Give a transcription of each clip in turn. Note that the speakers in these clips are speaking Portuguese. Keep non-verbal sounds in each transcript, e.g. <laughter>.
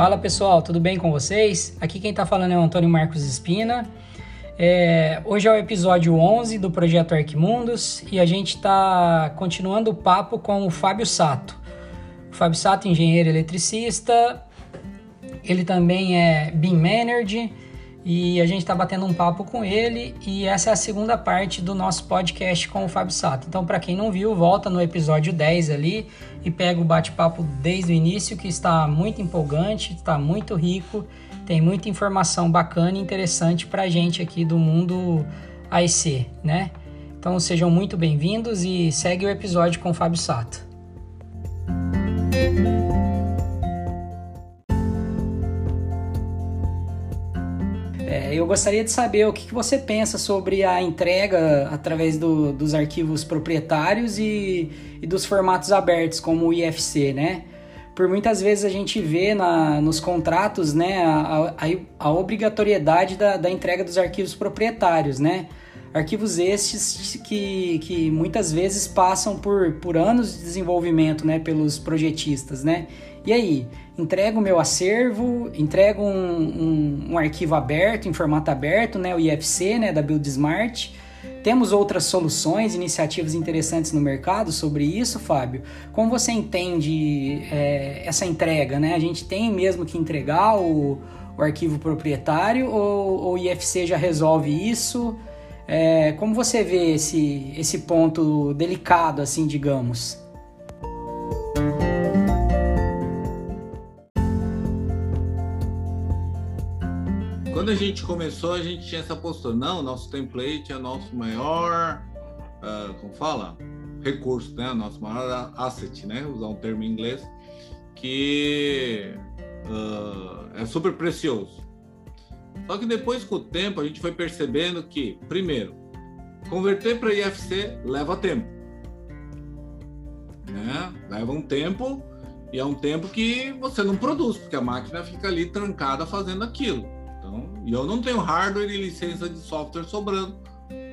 Fala pessoal, tudo bem com vocês? Aqui quem está falando é o Antônio Marcos Espina. É, hoje é o episódio 11 do projeto Arquimundos e a gente está continuando o papo com o Fábio Sato. O Fábio Sato, engenheiro eletricista, ele também é BIM Manager e a gente está batendo um papo com ele e essa é a segunda parte do nosso podcast com o Fábio Sato. Então, para quem não viu, volta no episódio 10 ali e pega o bate-papo desde o início, que está muito empolgante, está muito rico, tem muita informação bacana e interessante para a gente aqui do mundo AEC, né? Então, sejam muito bem-vindos e segue o episódio com o Fábio Sato. É, eu gostaria de saber o que, que, você pensa sobre a entrega através do, dos arquivos proprietários e, e, dos formatos abertos, como o IFC, né? Por muitas vezes a gente vê na, nos contratos né, a, a, a obrigatoriedade da, da, entrega dos arquivos proprietários, né? Arquivos estes que, que muitas vezes passam por, por anos de desenvolvimento né, pelos projetistas, né? E aí, entrego o meu acervo, entrego um, um, um, arquivo aberto, em formato aberto, né, o IFC, né, da Build Smart. Temos outras soluções, iniciativas interessantes no mercado sobre isso, Fábio. Como você entende é, essa entrega? Né? A gente tem mesmo que entregar o, o arquivo proprietário ou o IFC já resolve isso? É, como você vê esse, esse ponto delicado, assim, digamos? Quando a gente começou, a gente tinha essa postura. Não, nosso template é nosso maior, uh, como fala? Recurso, né? Nosso maior asset, né? Usar um termo em inglês, que uh, é super precioso. Só que depois, com o tempo, a gente foi percebendo que, primeiro, converter para IFC leva tempo. Né? Leva um tempo e é um tempo que você não produz, porque a máquina fica ali trancada fazendo aquilo. E eu não tenho hardware e licença de software sobrando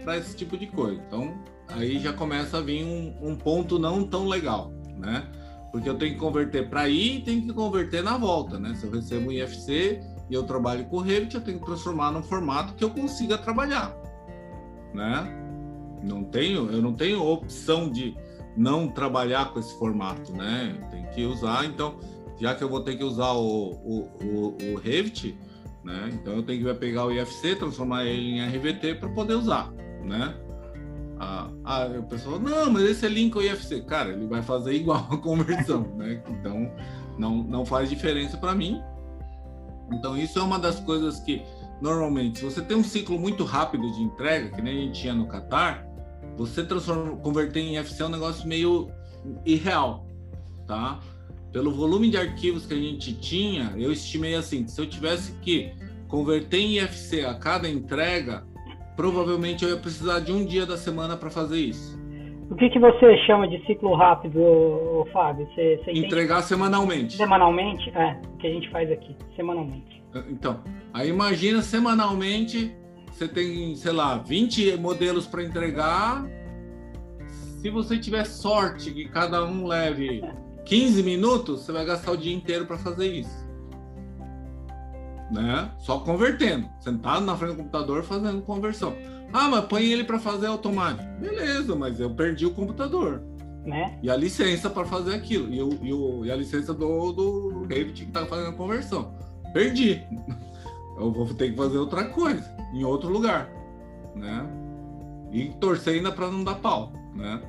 para esse tipo de coisa. Então, aí já começa a vir um, um ponto não tão legal, né? Porque eu tenho que converter para ir e tenho que converter na volta, né? Se eu recebo um IFC e eu trabalho com Revit, eu tenho que transformar num formato que eu consiga trabalhar, né? Não tenho, eu não tenho opção de não trabalhar com esse formato, né? Tem que usar, então, já que eu vou ter que usar o, o, o, o Revit, né? Então eu tenho que pegar o IFC, transformar ele em RVT para poder usar, né? Ah, ah, o pessoal, não, mas esse é link ao IFC. Cara, ele vai fazer igual a conversão, <laughs> né? Então não, não faz diferença para mim. Então isso é uma das coisas que normalmente, se você tem um ciclo muito rápido de entrega, que nem a gente tinha no Qatar, você transforma, converter em IFC é um negócio meio irreal, tá? Pelo volume de arquivos que a gente tinha, eu estimei assim, se eu tivesse que converter em IFC a cada entrega, provavelmente eu ia precisar de um dia da semana para fazer isso. O que, que você chama de ciclo rápido, Fábio? Você, você Entregar semanalmente. Semanalmente? É, o que a gente faz aqui, semanalmente. Então, aí imagina semanalmente, você tem, sei lá, 20 modelos para entregar. Se você tiver sorte que cada um leve 15 minutos, você vai gastar o dia inteiro para fazer isso. Né? Só convertendo, sentado na frente do computador fazendo conversão. Ah, mas põe ele para fazer automático. Beleza, mas eu perdi o computador. Né? E a licença para fazer aquilo. E, o, e, o, e, a licença do, do Revit que está fazendo a conversão. Perdi. <laughs> Eu vou ter que fazer outra coisa, em outro lugar. Né? E torcer ainda para não dar pau. Né?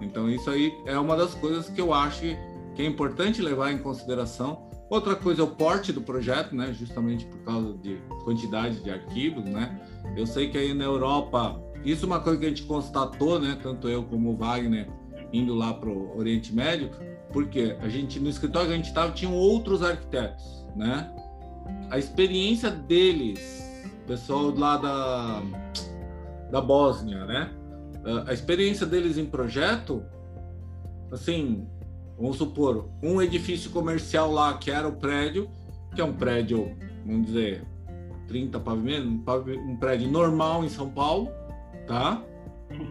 Então, isso aí é uma das coisas que eu acho que é importante levar em consideração. Outra coisa é o porte do projeto, né? Justamente por causa de quantidade de arquivos, né? Eu sei que aí na Europa, isso é uma coisa que a gente constatou, né? Tanto eu como o Wagner indo lá para o Oriente Médio, porque a gente no escritório que a gente estava tinham outros arquitetos, né? A experiência deles, pessoal lá da da Bósnia, né? A experiência deles em projeto, assim, Vamos supor, um edifício comercial lá, que era o prédio, que é um prédio, vamos dizer, 30 pavimentos, um prédio normal em São Paulo, tá?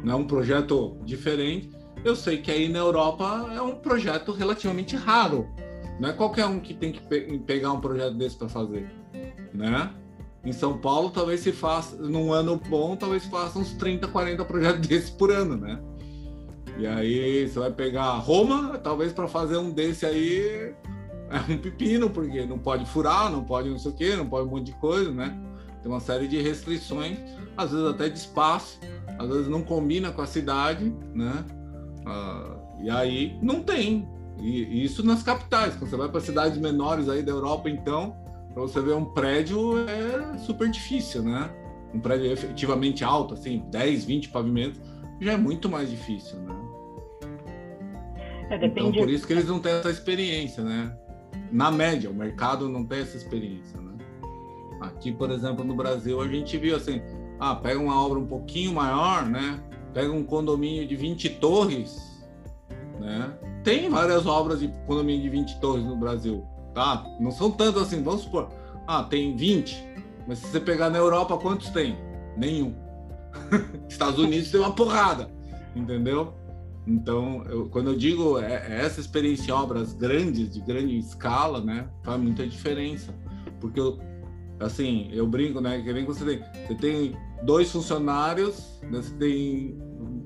Não é um projeto diferente. Eu sei que aí na Europa é um projeto relativamente raro, Não é qualquer um que tem que pe pegar um projeto desse para fazer, né? Em São Paulo, talvez se faça, num ano bom, talvez faça uns 30, 40 projetos <laughs> desses por ano, né? E aí você vai pegar Roma, talvez para fazer um desse aí é um pepino, porque não pode furar, não pode não sei o quê, não pode um monte de coisa, né? Tem uma série de restrições, às vezes até de espaço, às vezes não combina com a cidade, né? Ah, e aí não tem. E, isso nas capitais. Quando você vai para cidades menores aí da Europa, então, para você ver um prédio é super difícil, né? Um prédio efetivamente alto, assim, 10, 20 pavimentos, já é muito mais difícil, né? É, então, por isso que eles não têm essa experiência, né? Na média, o mercado não tem essa experiência, né? Aqui, por exemplo, no Brasil, a gente viu assim, ah, pega uma obra um pouquinho maior, né? Pega um condomínio de 20 torres, né? Tem várias obras de condomínio de 20 torres no Brasil, tá? Não são tantas assim, vamos supor, ah, tem 20, mas se você pegar na Europa, quantos tem? Nenhum. <laughs> Estados Unidos tem uma porrada, entendeu? Então, eu, quando eu digo é, é essa experiência em obras grandes, de grande escala, né, faz muita diferença. Porque, eu, assim, eu brinco, né, que nem você tem, você tem dois funcionários, né, você tem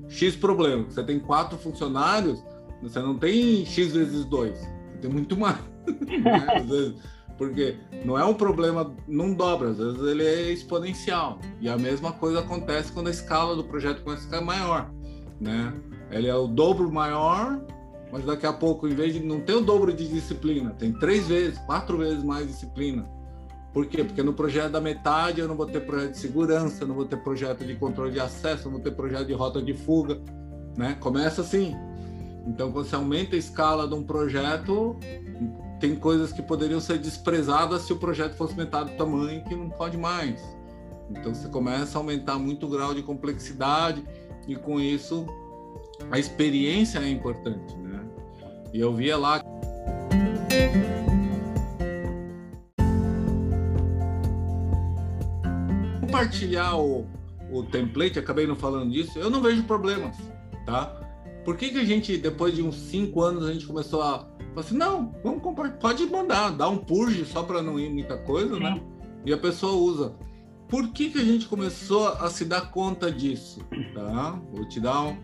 X problema. Você tem quatro funcionários, você não tem X vezes dois, você tem muito mais. <laughs> né? vezes, porque não é um problema, não dobra, às vezes ele é exponencial. E a mesma coisa acontece quando a escala do projeto começa a ficar maior, né? Ele é o dobro maior, mas daqui a pouco, em vez de não ter o dobro de disciplina, tem três vezes, quatro vezes mais disciplina. Por quê? Porque no projeto da metade eu não vou ter projeto de segurança, não vou ter projeto de controle de acesso, não vou ter projeto de rota de fuga, né? Começa assim. Então, quando você aumenta a escala de um projeto, tem coisas que poderiam ser desprezadas se o projeto fosse metade do tamanho, que não pode mais. Então você começa a aumentar muito o grau de complexidade e com isso a experiência é importante, né? E eu via lá compartilhar o, o template, acabei não falando disso, eu não vejo problemas, tá? Por que, que a gente, depois de uns cinco anos, a gente começou a Falei assim, não, vamos pode mandar, dá um purge só para não ir muita coisa, Sim. né? E a pessoa usa. Por que, que a gente começou a se dar conta disso? Tá? Vou te dar um.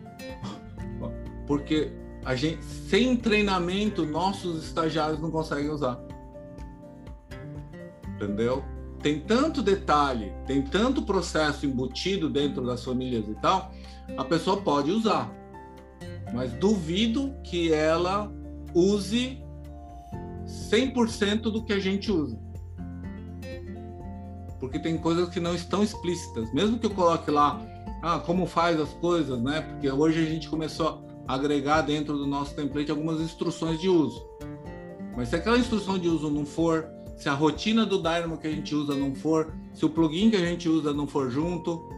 Porque a gente, sem treinamento, nossos estagiários não conseguem usar. Entendeu? Tem tanto detalhe, tem tanto processo embutido dentro das famílias e tal, a pessoa pode usar. Mas duvido que ela use 100% do que a gente usa. Porque tem coisas que não estão explícitas. Mesmo que eu coloque lá, ah, como faz as coisas, né? Porque hoje a gente começou agregar dentro do nosso template algumas instruções de uso. Mas se aquela instrução de uso não for, se a rotina do Dynamo que a gente usa não for, se o plugin que a gente usa não for junto,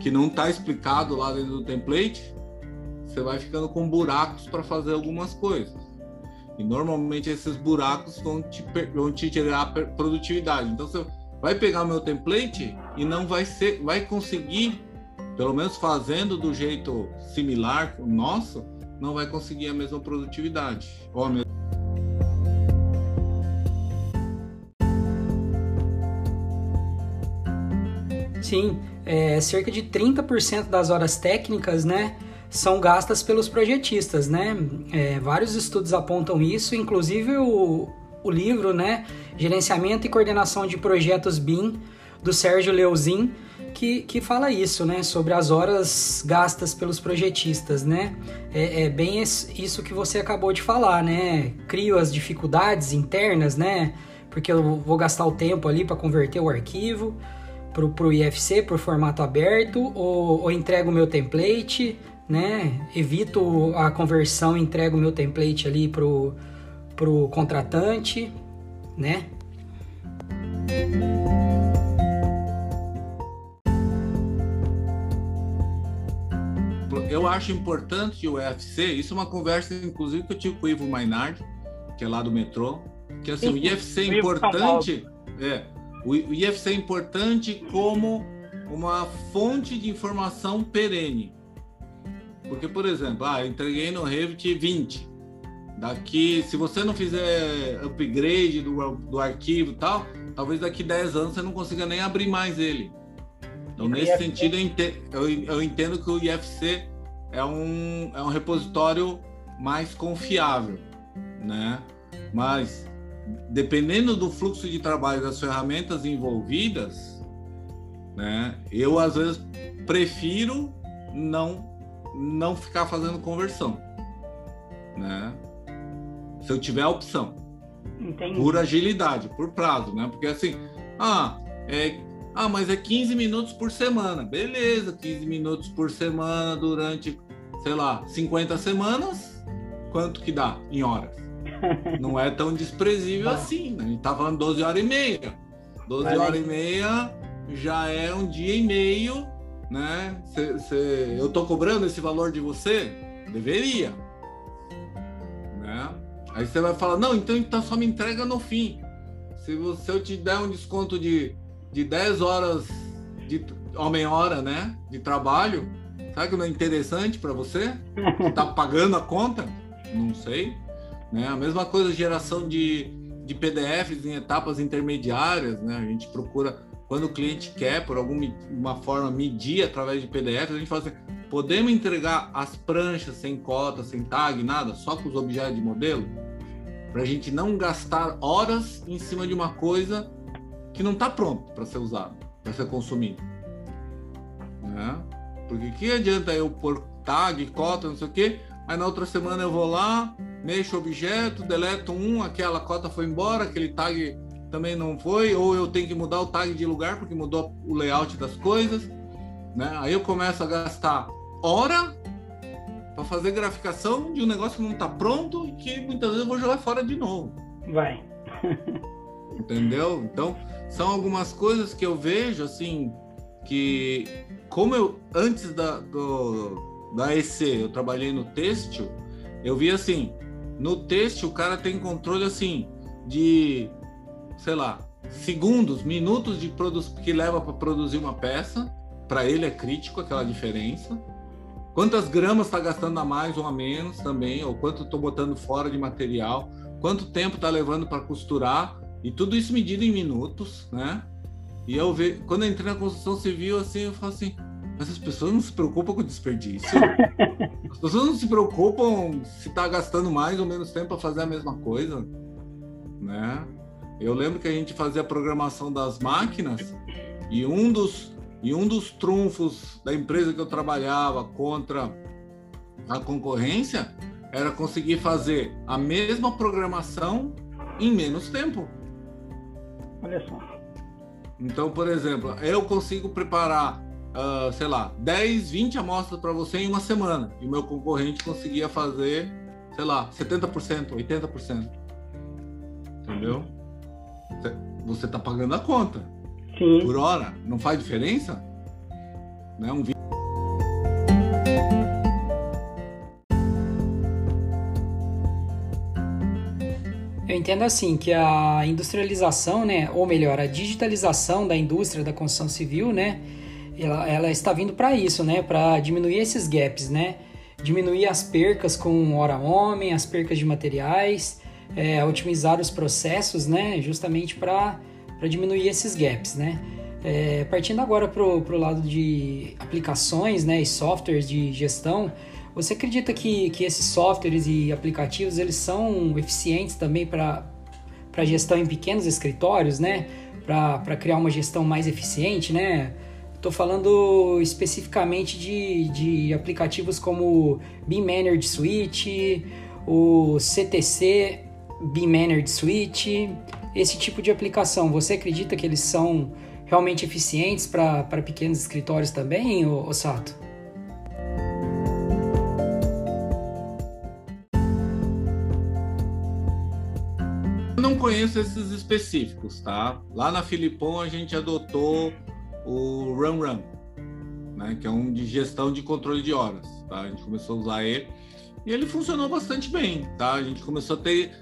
que não está explicado lá dentro do template, você vai ficando com buracos para fazer algumas coisas. E normalmente esses buracos vão te, vão te tirar produtividade. Então você vai pegar o meu template e não vai ser, vai conseguir, pelo menos fazendo do jeito similar o nosso, não vai conseguir a mesma produtividade. Ou a. Sim, é, cerca de 30% das horas técnicas, né? são gastas pelos projetistas, né? É, vários estudos apontam isso, inclusive o, o livro, né? Gerenciamento e Coordenação de Projetos BIM, do Sérgio Leozin, que, que fala isso, né? Sobre as horas gastas pelos projetistas, né? É, é bem isso que você acabou de falar, né? Crio as dificuldades internas, né? Porque eu vou gastar o tempo ali para converter o arquivo para o IFC, para o formato aberto, ou, ou entrego o meu template, né? Evito a conversão, entrego o meu template ali pro, pro contratante, né? Eu acho importante o UFC, isso é uma conversa, inclusive, que eu tive com o Ivo Mainardi, que é lá do metrô, que assim, o IFC é importante, é, o IFC é importante como uma fonte de informação perene. Porque, por exemplo, ah, eu entreguei no Revit 20, daqui, se você não fizer upgrade do, do arquivo e tal, talvez daqui 10 anos você não consiga nem abrir mais ele. Então, nesse sentido, eu entendo, eu entendo que o IFC é um, é um repositório mais confiável, né? Mas, dependendo do fluxo de trabalho das ferramentas envolvidas, né? Eu, às vezes, prefiro não, não ficar fazendo conversão, né? Se eu tiver a opção. Entendi. Por agilidade, por prazo, né? Porque assim, ah, é, ah, mas é 15 minutos por semana. Beleza, 15 minutos por semana durante, sei lá, 50 semanas. Quanto que dá em horas? <laughs> Não é tão desprezível assim, né? A gente tá falando 12 horas e meia. 12 Vai horas e meia já é um dia e meio, né? Cê, cê, eu tô cobrando esse valor de você? Deveria. Né? Aí você vai falar, não, então, então só me entrega no fim. Se, você, se eu te der um desconto de de 10 horas de homem-hora, né? De trabalho. Sabe que não é interessante para você? Que tá <laughs> pagando a conta? Não sei. Né? A mesma coisa, geração de, de PDFs em etapas intermediárias, né? A gente procura, quando o cliente quer, por alguma forma, medir através de PDFs, a gente fala assim, podemos entregar as pranchas sem cota, sem tag, nada, só com os objetos de modelo? Para a gente não gastar horas em cima de uma coisa que não está pronto para ser usado, para ser consumido. Né? Porque que adianta eu pôr tag, cota, não sei o quê, aí na outra semana eu vou lá, mexo o objeto, deleto um, aquela cota foi embora, aquele tag também não foi, ou eu tenho que mudar o tag de lugar porque mudou o layout das coisas, né? Aí eu começo a gastar hora para fazer graficação de um negócio que não está pronto e que muitas vezes eu vou jogar fora de novo. Vai. Entendeu? Então, são algumas coisas que eu vejo assim que como eu antes da do, da EC eu trabalhei no têxtil, eu vi assim, no têxtil o cara tem controle assim de sei lá, segundos, minutos de que leva para produzir uma peça, para ele é crítico aquela diferença. Quantas gramas está gastando a mais ou a menos também, ou quanto estou botando fora de material, quanto tempo está levando para costurar e tudo isso medido em minutos, né? E eu ver, quando eu entrei na construção civil, assim, eu falo assim, mas as pessoas não se preocupam com desperdício. <laughs> As pessoas não se preocupam se está gastando mais ou menos tempo para fazer a mesma coisa, né? Eu lembro que a gente fazia a programação das máquinas e um dos e um dos trunfos da empresa que eu trabalhava contra a concorrência era conseguir fazer a mesma programação em menos tempo. Olha só. Então, por exemplo, eu consigo preparar, uh, sei lá, 10, 20 amostras para você em uma semana. E o meu concorrente conseguia fazer, sei lá, 70%, 80%. Entendeu? Você está pagando a conta. Sim. Por hora. Não faz diferença? Né? Um Eu entendo assim que a industrialização, né, ou melhor, a digitalização da indústria da construção civil, né, ela, ela está vindo para isso, né, para diminuir esses gaps, né, diminuir as percas com hora homem, as percas de materiais, é, otimizar os processos, né, justamente para diminuir esses gaps, né. É, partindo agora para o lado de aplicações, né, e softwares de gestão, você acredita que, que esses softwares e aplicativos eles são eficientes também para gestão em pequenos escritórios, né? Para criar uma gestão mais eficiente, né? Estou falando especificamente de, de aplicativos como Beam Managed Suite, o CTC Beam Managed Suite, esse tipo de aplicação. Você acredita que eles são realmente eficientes para pequenos escritórios também, ô, conheço esses específicos, tá? Lá na Filipão a gente adotou o Run Run, né? Que é um de gestão de controle de horas, tá? A gente começou a usar ele e ele funcionou bastante bem, tá? A gente começou a ter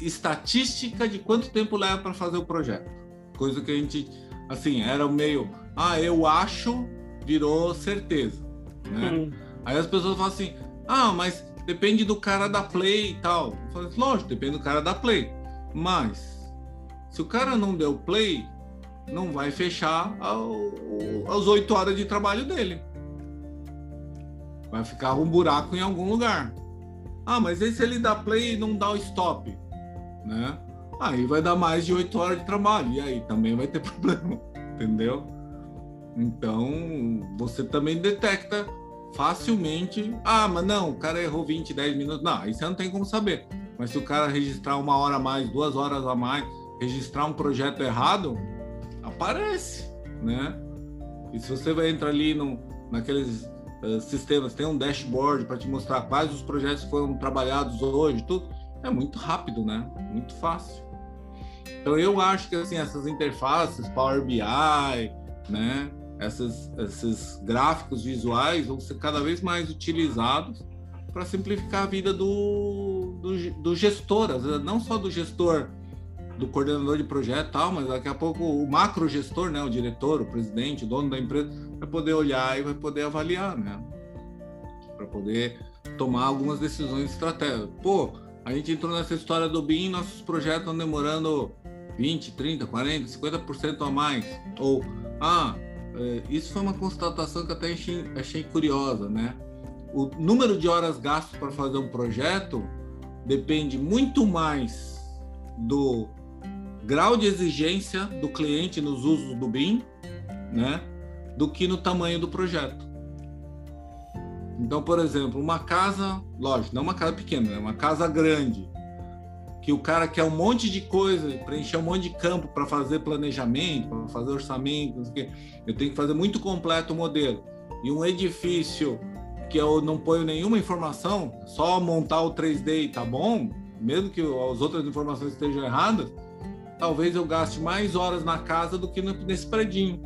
estatística de quanto tempo leva para fazer o projeto, coisa que a gente, assim, era meio, ah, eu acho, virou certeza, né? Aí as pessoas falam assim, ah, mas depende do cara da play e tal. Eu falei, lógico, depende do cara da play. Mas se o cara não deu play, não vai fechar as oito horas de trabalho dele. Vai ficar um buraco em algum lugar. Ah, mas e se ele dá play e não dá o stop? Né? Aí vai dar mais de oito horas de trabalho. E aí também vai ter <laughs> problema. Entendeu? Então, você também detecta facilmente. Ah, mas não, o cara errou 20, 10 minutos. Não, aí você não tem como saber. Mas se o cara registrar uma hora a mais, duas horas a mais, registrar um projeto errado, aparece, né? E se você vai entrar ali no, naqueles uh, sistemas, tem um dashboard para te mostrar quais os projetos foram trabalhados hoje, tudo, é muito rápido, né? Muito fácil. Então eu acho que assim essas interfaces, Power BI, né? Essas, esses gráficos visuais vão ser cada vez mais utilizados para simplificar a vida do, do, do gestor, não só do gestor do coordenador de projeto e tal, mas daqui a pouco o macro gestor, né, o diretor, o presidente, o dono da empresa, vai poder olhar e vai poder avaliar, né? Para poder tomar algumas decisões estratégicas. Pô, a gente entrou nessa história do BIM, nossos projetos estão demorando 20, 30, 40, 50% a mais. Ou, ah, é, isso foi uma constatação que até achei, achei curiosa, né? O número de horas gastas para fazer um projeto depende muito mais do grau de exigência do cliente nos usos do BIM, né, do que no tamanho do projeto. Então, por exemplo, uma casa, lógico, não uma casa pequena, né, uma casa grande, que o cara quer um monte de coisa, preencher um monte de campo para fazer planejamento, para fazer orçamento, eu tenho que fazer muito completo o modelo. E um edifício que eu não ponho nenhuma informação, só montar o 3D e tá bom, mesmo que as outras informações estejam erradas, talvez eu gaste mais horas na casa do que nesse predinho.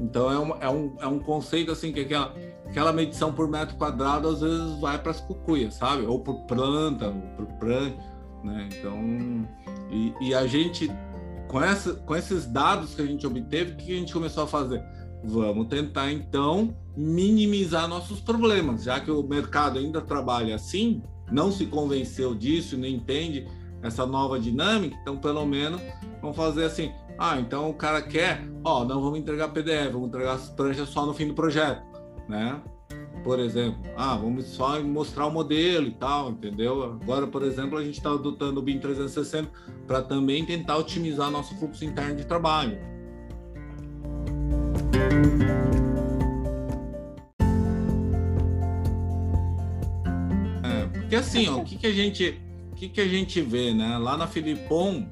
Então é um, é um, é um conceito assim que aquela, aquela medição por metro quadrado às vezes vai para as cucuias, sabe? Ou por planta, ou por planta, né? Então, e, e, a gente, com, essa, com esses dados que a gente obteve, o que a gente começou a fazer? Vamos tentar então minimizar nossos problemas, já que o mercado ainda trabalha assim, não se convenceu disso, não entende essa nova dinâmica, então pelo menos vamos fazer assim, ah, então o cara quer, ó, não vamos entregar PDF, vamos entregar as pranchas só no fim do projeto, né? Por exemplo, ah, vamos só mostrar o modelo e tal, entendeu? Agora, por exemplo, a gente está adotando o BIM 360 para também tentar otimizar nosso fluxo interno de trabalho. É, porque assim, ó, o que, que a gente que, que a gente vê, né? Lá na Filipon,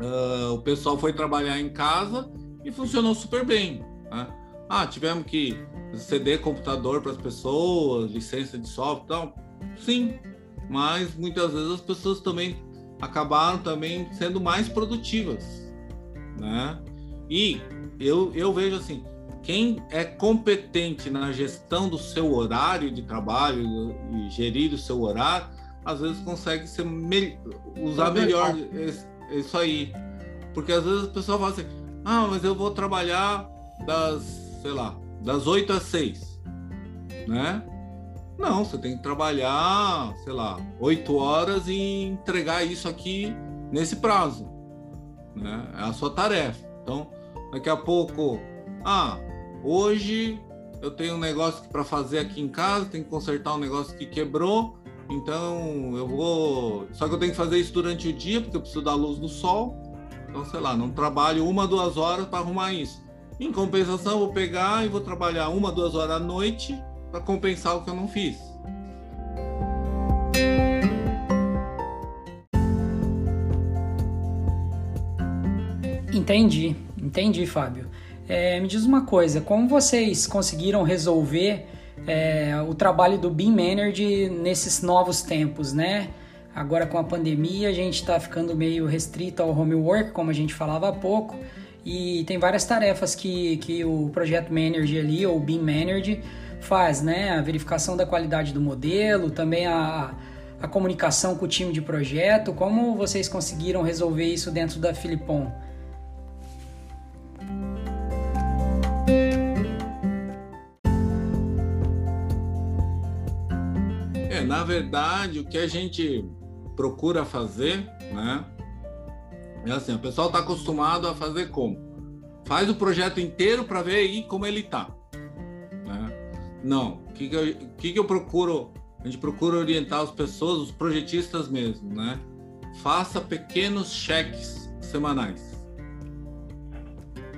uh, o pessoal foi trabalhar em casa e funcionou super bem. Né? Ah, tivemos que ceder computador para as pessoas, licença de software, tal. Sim, mas muitas vezes as pessoas também acabaram também sendo mais produtivas, né? E eu, eu vejo assim, quem é competente na gestão do seu horário de trabalho e gerir o seu horário, às vezes consegue ser me... usar melhor isso aí. Porque às vezes o pessoal fala assim, ah, mas eu vou trabalhar das, sei lá, das 8 às 6, né? Não, você tem que trabalhar, sei lá, 8 horas e entregar isso aqui nesse prazo, né? É a sua tarefa. Então, daqui a pouco, ah, hoje eu tenho um negócio para fazer aqui em casa, tenho que consertar um negócio que quebrou, então eu vou. Só que eu tenho que fazer isso durante o dia, porque eu preciso da luz do sol. Então, sei lá, não trabalho uma, duas horas para arrumar isso. Em compensação, vou pegar e vou trabalhar uma, duas horas à noite para compensar o que eu não fiz. Entendi, entendi, Fábio. É, me diz uma coisa, como vocês conseguiram resolver é, o trabalho do Beam Manager nesses novos tempos, né? Agora com a pandemia a gente está ficando meio restrito ao homework, como a gente falava há pouco, e tem várias tarefas que, que o Projeto Manager ali, ou Beam Manager, faz, né? A verificação da qualidade do modelo, também a, a comunicação com o time de projeto. Como vocês conseguiram resolver isso dentro da Filipon? Verdade, o que a gente procura fazer, né? É assim, o pessoal está acostumado a fazer como? Faz o projeto inteiro para ver aí como ele está. Né? Não, o que, que, eu, que, que eu procuro? A gente procura orientar as pessoas, os projetistas mesmo, né? Faça pequenos cheques semanais.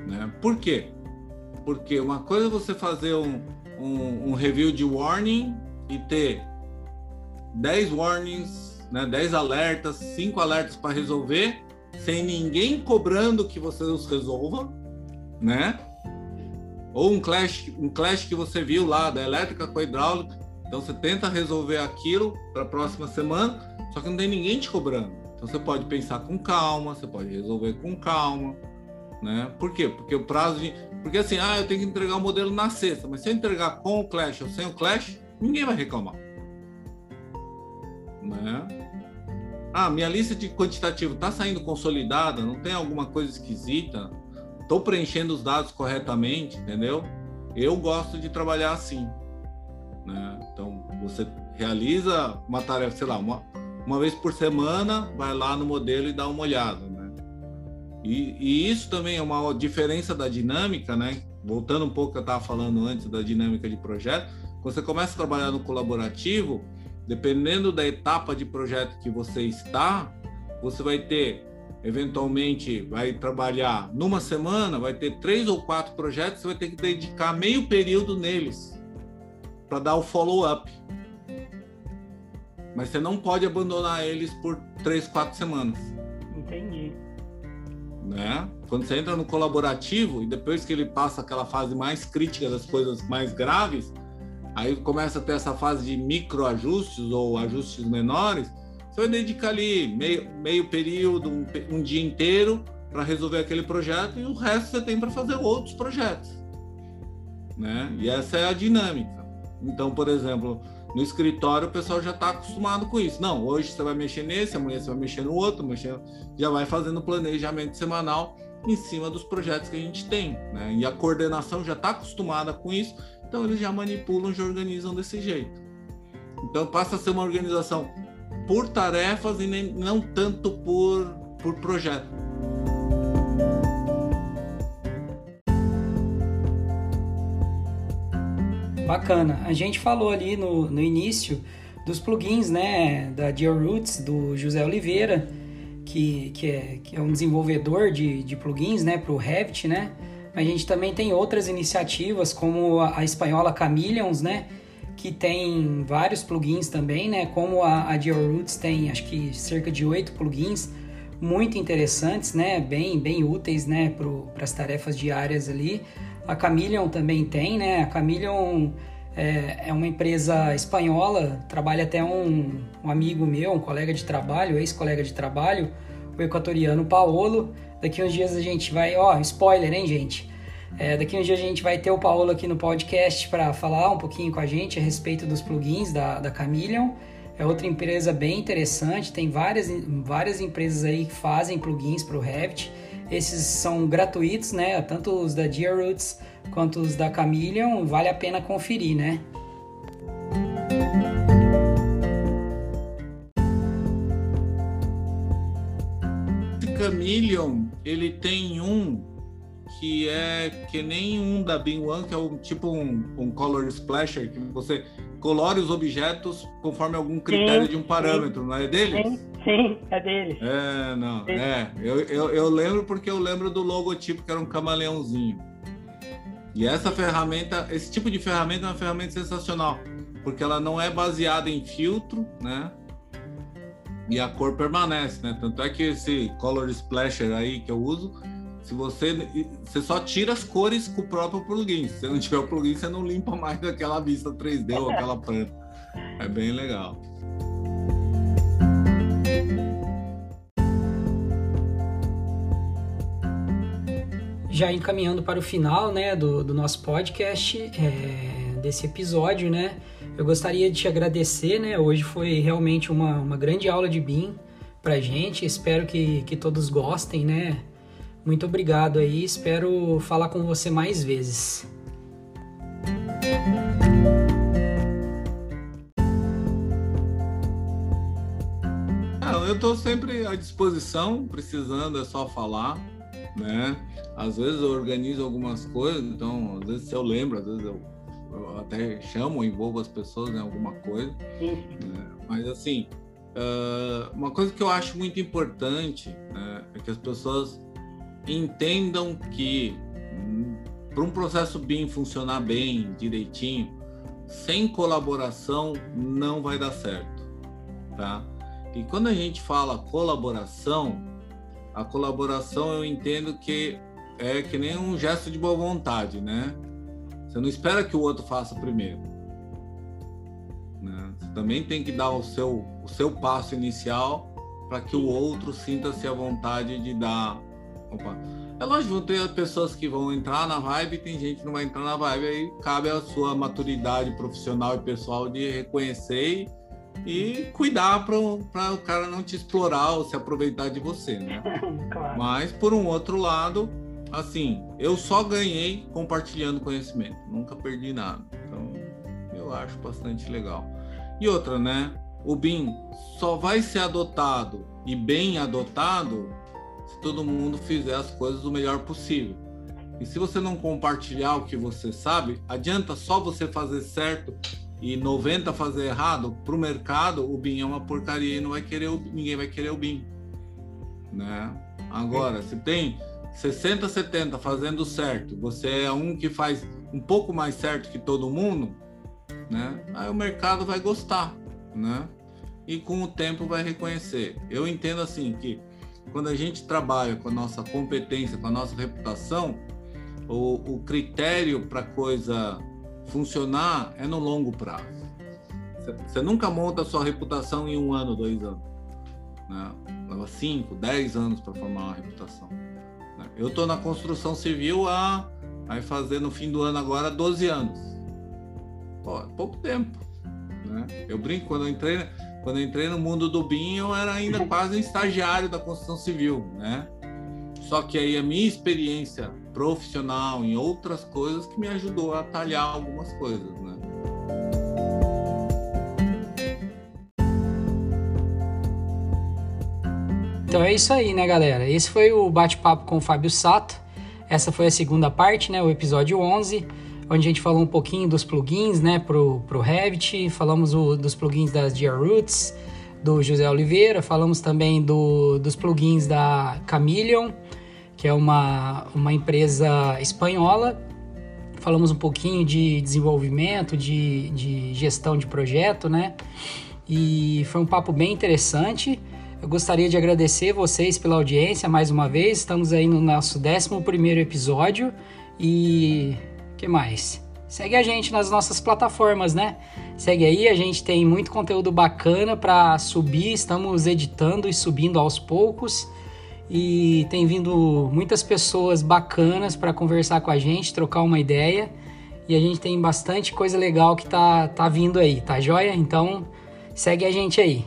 Né? Por quê? Porque uma coisa é você fazer um, um, um review de warning e ter 10 warnings, né, 10 alertas, 5 alertas para resolver, sem ninguém cobrando que você os resolva, né? Ou um clash, um clash que você viu lá da elétrica com a hidráulica, então você tenta resolver aquilo para a próxima semana, só que não tem ninguém te cobrando. Então você pode pensar com calma, você pode resolver com calma, né? Por quê? Porque o prazo de, porque assim, ah, eu tenho que entregar o modelo na sexta, mas se eu entregar com o clash ou sem o clash, ninguém vai reclamar. Né? Ah, minha lista de quantitativo está saindo consolidada, não tem alguma coisa esquisita, estou preenchendo os dados corretamente, entendeu? Eu gosto de trabalhar assim. Né? Então, você realiza uma tarefa, sei lá, uma, uma vez por semana, vai lá no modelo e dá uma olhada. E, e isso também é uma diferença da dinâmica, né? Voltando um pouco que eu estava falando antes da dinâmica de projeto, quando você começa a trabalhar no colaborativo, dependendo da etapa de projeto que você está, você vai ter, eventualmente, vai trabalhar numa semana, vai ter três ou quatro projetos, você vai ter que dedicar meio período neles para dar o follow-up. Mas você não pode abandonar eles por três, quatro semanas. Entendi. Né? Quando você entra no colaborativo e depois que ele passa aquela fase mais crítica das coisas mais graves, Aí começa a ter essa fase de microajustes ou ajustes menores. Você vai dedicar ali meio, meio período, um, um dia inteiro para resolver aquele projeto e o resto você tem para fazer outros projetos. Né? E essa é a dinâmica. Então, por exemplo, no escritório o pessoal já está acostumado com isso. Não, hoje você vai mexer nesse, amanhã você vai mexer no outro, mexer, já vai fazendo planejamento semanal em cima dos projetos que a gente tem. Né? E a coordenação já está acostumada com isso então eles já manipulam, já organizam desse jeito. Então passa a ser uma organização por tarefas e nem, não tanto por, por projeto. Bacana. A gente falou ali no, no início dos plugins, né, da Roots do José Oliveira, que, que, é, que é um desenvolvedor de, de plugins, né, para o Revit, né? A gente também tem outras iniciativas, como a, a espanhola Chameleons, né? Que tem vários plugins também, né? Como a, a Roots tem, acho que cerca de oito plugins muito interessantes, né? Bem, bem úteis, né? Para as tarefas diárias ali. A Chameleon também tem, né? A Chameleon é, é uma empresa espanhola, trabalha até um, um amigo meu, um colega de trabalho, ex-colega de trabalho, o equatoriano Paolo. Daqui uns dias a gente vai, ó, spoiler, hein, gente? É, daqui uns dias a gente vai ter o Paulo aqui no podcast para falar um pouquinho com a gente a respeito dos plugins da, da. É outra empresa bem interessante, tem várias, várias empresas aí que fazem plugins para o Revit. Esses são gratuitos, né? Tanto os da Gearroots quanto os da Chameleon, vale a pena conferir, né? Chameleon, ele tem um que é que nem um da Bin One, que é um, tipo um, um color splasher, que você colore os objetos conforme algum critério sim, de um parâmetro, sim. não é dele? Sim, sim, é dele. É, não, sim. é. Eu, eu, eu lembro porque eu lembro do logotipo que era um camaleãozinho. E essa ferramenta, esse tipo de ferramenta é uma ferramenta sensacional, porque ela não é baseada em filtro, né? e a cor permanece, né? Tanto é que esse Color Splasher aí que eu uso, se você você só tira as cores com o próprio plugin. Se não tiver o plugin, você não limpa mais <laughs> aquela vista 3D ou aquela planta. É bem legal. Já encaminhando para o final, né, do, do nosso podcast, é, desse episódio, né? Eu gostaria de te agradecer, né? Hoje foi realmente uma, uma grande aula de BIM pra gente. Espero que, que todos gostem, né? Muito obrigado aí. Espero falar com você mais vezes. Não, eu estou sempre à disposição, precisando é só falar, né? Às vezes eu organizo algumas coisas, então às vezes eu lembro, às vezes eu, eu até chamo, envolvo as pessoas em alguma coisa. Né? Mas assim, uh, uma coisa que eu acho muito importante né, é que as pessoas entendam que para um processo BIM funcionar bem, direitinho, sem colaboração não vai dar certo, tá? E quando a gente fala colaboração, a colaboração eu entendo que é que nem um gesto de boa vontade, né? Você não espera que o outro faça primeiro. Né? Você também tem que dar o seu, o seu passo inicial para que o outro sinta-se à vontade de dar. Opa. É lógico, tem pessoas que vão entrar na vibe, tem gente que não vai entrar na vibe, aí cabe a sua maturidade profissional e pessoal de reconhecer e, e cuidar para o cara não te explorar ou se aproveitar de você, né? <laughs> Claro. Mas, por um outro lado, assim, eu só ganhei compartilhando conhecimento, nunca perdi nada. Então, eu acho bastante legal. E outra, né? O BIM só vai ser adotado e bem adotado se todo mundo fizer as coisas o melhor possível. E se você não compartilhar o que você sabe, adianta só você fazer certo e 90 fazer errado para o mercado, o BIM é uma porcaria e não vai querer o, ninguém vai querer o BIM, né? Agora, se tem 60, 70 fazendo certo, você é um que faz um pouco mais certo que todo mundo, né? Aí o mercado vai gostar, né? E com o tempo vai reconhecer. Eu entendo assim que quando a gente trabalha com a nossa competência, com a nossa reputação, o, o critério para coisa funcionar é no longo prazo. Você nunca monta a sua reputação em um ano, dois anos. Né? Leva cinco, dez anos para formar uma reputação. Eu estou na construção civil há, vai fazer no fim do ano agora 12 anos. Pô, é pouco tempo. Né? Eu brinco, quando eu entrei, quando entrei no mundo do BIM, eu era ainda <laughs> quase um estagiário da construção civil, né? Só que aí a minha experiência profissional em outras coisas que me ajudou a talhar algumas coisas, né? Então é isso aí, né, galera? Esse foi o bate-papo com o Fábio Sato. Essa foi a segunda parte, né, o episódio 11, onde a gente falou um pouquinho dos plugins, né, pro, pro Revit, falamos o, dos plugins das Roots, do José Oliveira, falamos também do, dos plugins da Chameleon, que é uma, uma empresa espanhola. Falamos um pouquinho de desenvolvimento, de, de gestão de projeto, né? E foi um papo bem interessante. Eu gostaria de agradecer vocês pela audiência mais uma vez. Estamos aí no nosso 11 episódio. E que mais? Segue a gente nas nossas plataformas, né? Segue aí, a gente tem muito conteúdo bacana para subir. Estamos editando e subindo aos poucos. E tem vindo muitas pessoas bacanas para conversar com a gente, trocar uma ideia. E a gente tem bastante coisa legal que tá, tá vindo aí, tá joia? Então segue a gente aí.